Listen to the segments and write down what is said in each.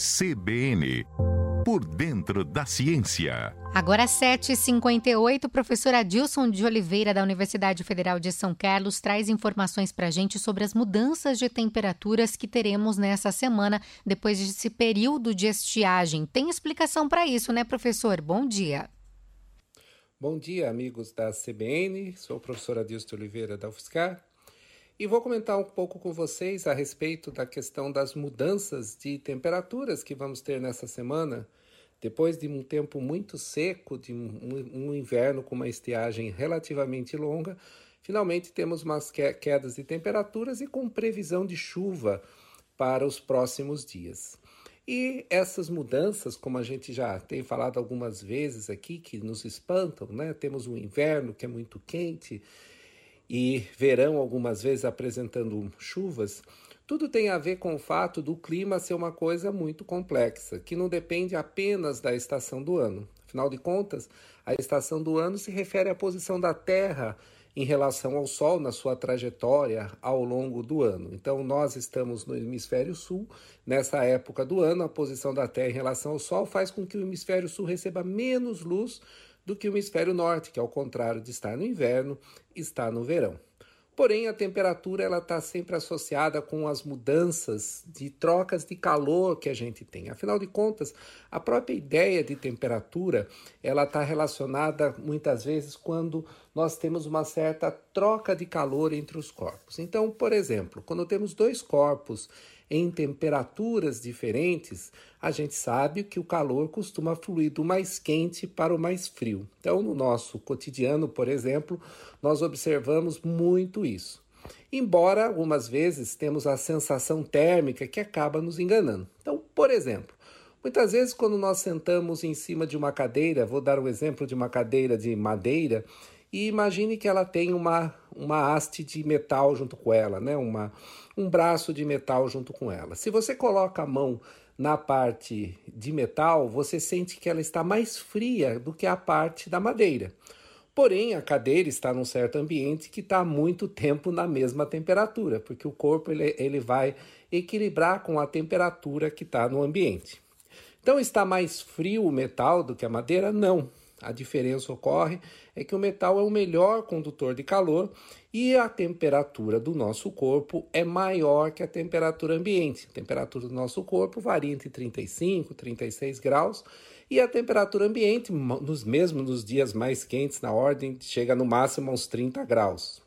CBN Por Dentro da Ciência. Agora 7h58, professor Adilson de Oliveira, da Universidade Federal de São Carlos, traz informações para a gente sobre as mudanças de temperaturas que teremos nessa semana, depois desse período de estiagem. Tem explicação para isso, né, professor? Bom dia. Bom dia, amigos da CBN. Sou o professor Adilson de Oliveira, da UFSCar. E vou comentar um pouco com vocês a respeito da questão das mudanças de temperaturas que vamos ter nessa semana. Depois de um tempo muito seco, de um, inverno com uma estiagem relativamente longa, finalmente temos umas quedas de temperaturas e com previsão de chuva para os próximos dias. E essas mudanças, como a gente já tem falado algumas vezes aqui, que nos espantam, né? Temos um inverno que é muito quente, e verão algumas vezes apresentando chuvas, tudo tem a ver com o fato do clima ser uma coisa muito complexa, que não depende apenas da estação do ano. Afinal de contas, a estação do ano se refere à posição da Terra em relação ao Sol na sua trajetória ao longo do ano. Então, nós estamos no hemisfério sul, nessa época do ano, a posição da Terra em relação ao Sol faz com que o hemisfério sul receba menos luz do que o hemisfério norte, que ao contrário de estar no inverno, está no verão. Porém, a temperatura ela está sempre associada com as mudanças de trocas de calor que a gente tem. Afinal de contas, a própria ideia de temperatura ela está relacionada muitas vezes quando nós temos uma certa troca de calor entre os corpos. Então, por exemplo, quando temos dois corpos em temperaturas diferentes, a gente sabe que o calor costuma fluir do mais quente para o mais frio. Então, no nosso cotidiano, por exemplo, nós observamos muito isso. Embora algumas vezes temos a sensação térmica que acaba nos enganando. Então, por exemplo, Muitas vezes, quando nós sentamos em cima de uma cadeira, vou dar o um exemplo de uma cadeira de madeira, e imagine que ela tem uma, uma haste de metal junto com ela, né? uma, um braço de metal junto com ela. Se você coloca a mão na parte de metal, você sente que ela está mais fria do que a parte da madeira. Porém, a cadeira está num certo ambiente que está muito tempo na mesma temperatura, porque o corpo ele, ele vai equilibrar com a temperatura que está no ambiente. Então, está mais frio o metal do que a madeira? Não. A diferença ocorre é que o metal é o melhor condutor de calor e a temperatura do nosso corpo é maior que a temperatura ambiente. A temperatura do nosso corpo varia entre 35 e 36 graus e a temperatura ambiente, nos mesmos nos dias mais quentes, na ordem, chega no máximo aos 30 graus.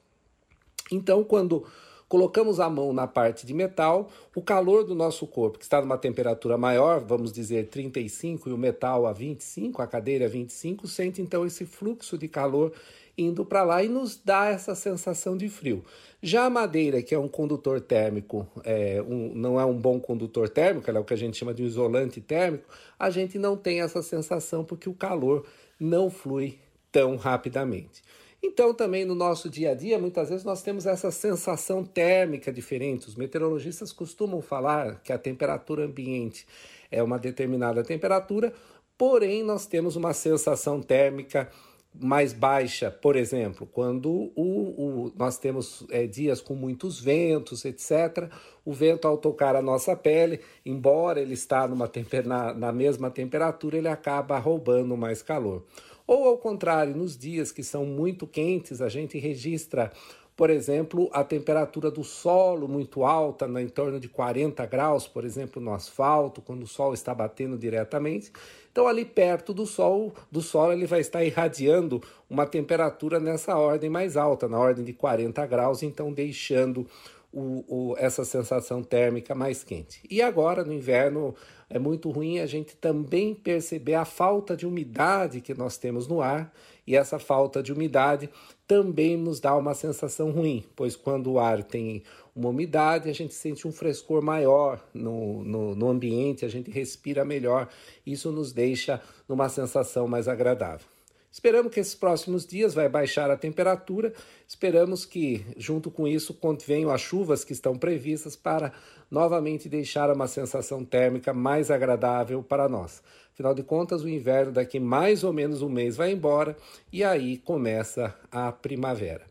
Então, quando colocamos a mão na parte de metal, o calor do nosso corpo, que está numa temperatura maior, vamos dizer 35, e o metal a 25, a cadeira a 25, sente então esse fluxo de calor indo para lá e nos dá essa sensação de frio. Já a madeira, que é um condutor térmico, é, um, não é um bom condutor térmico, ela é o que a gente chama de isolante térmico, a gente não tem essa sensação porque o calor não flui tão rapidamente. Então, também no nosso dia a dia, muitas vezes nós temos essa sensação térmica diferente. Os meteorologistas costumam falar que a temperatura ambiente é uma determinada temperatura, porém nós temos uma sensação térmica mais baixa, por exemplo, quando o, o nós temos é, dias com muitos ventos, etc. O vento, ao tocar a nossa pele, embora ele está numa na, na mesma temperatura, ele acaba roubando mais calor. Ou ao contrário, nos dias que são muito quentes, a gente registra, por exemplo, a temperatura do solo muito alta, em torno de 40 graus, por exemplo, no asfalto, quando o sol está batendo diretamente. Então, ali perto do sol, do solo, ele vai estar irradiando uma temperatura nessa ordem mais alta, na ordem de 40 graus, então deixando o, o, essa sensação térmica mais quente. E agora, no inverno, é muito ruim a gente também perceber a falta de umidade que nós temos no ar, e essa falta de umidade também nos dá uma sensação ruim, pois quando o ar tem uma umidade, a gente sente um frescor maior no, no, no ambiente, a gente respira melhor, isso nos deixa numa sensação mais agradável. Esperamos que esses próximos dias vai baixar a temperatura. Esperamos que, junto com isso, venham as chuvas que estão previstas para novamente deixar uma sensação térmica mais agradável para nós. Afinal de contas, o inverno daqui mais ou menos um mês vai embora e aí começa a primavera.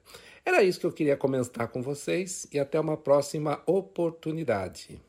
Era isso que eu queria comentar com vocês e até uma próxima oportunidade.